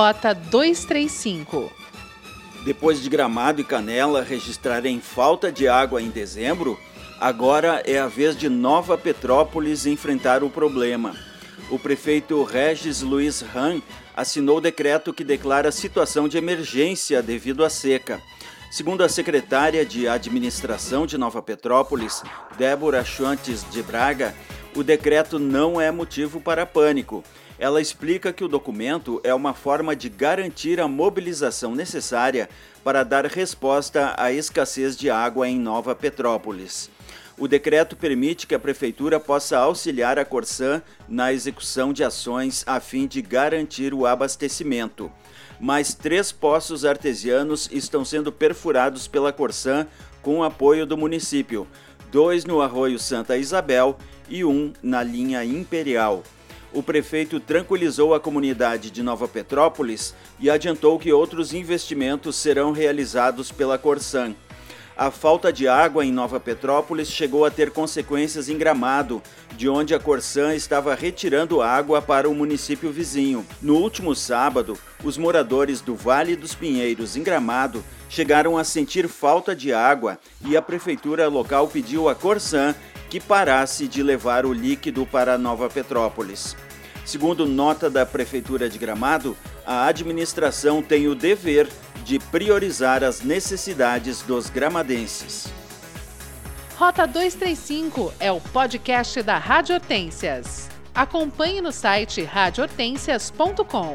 Rota 235. Depois de Gramado e Canela registrarem falta de água em dezembro, agora é a vez de Nova Petrópolis enfrentar o problema. O prefeito Regis Luiz Ram assinou o decreto que declara situação de emergência devido à seca. Segundo a secretária de Administração de Nova Petrópolis, Débora Chantes de Braga, o decreto não é motivo para pânico. Ela explica que o documento é uma forma de garantir a mobilização necessária para dar resposta à escassez de água em Nova Petrópolis. O decreto permite que a Prefeitura possa auxiliar a Corsã na execução de ações a fim de garantir o abastecimento. Mais três poços artesianos estão sendo perfurados pela Corsã com apoio do município: dois no Arroio Santa Isabel e um na linha Imperial. O prefeito tranquilizou a comunidade de Nova Petrópolis e adiantou que outros investimentos serão realizados pela Corsan. A falta de água em Nova Petrópolis chegou a ter consequências em Gramado, de onde a Corsan estava retirando água para o município vizinho. No último sábado, os moradores do Vale dos Pinheiros, em Gramado, chegaram a sentir falta de água e a prefeitura local pediu à Corsan que parasse de levar o líquido para Nova Petrópolis. Segundo nota da Prefeitura de Gramado, a administração tem o dever de priorizar as necessidades dos gramadenses. Rota 235 é o podcast da Rádio Hortências. Acompanhe no site radiohortências.com.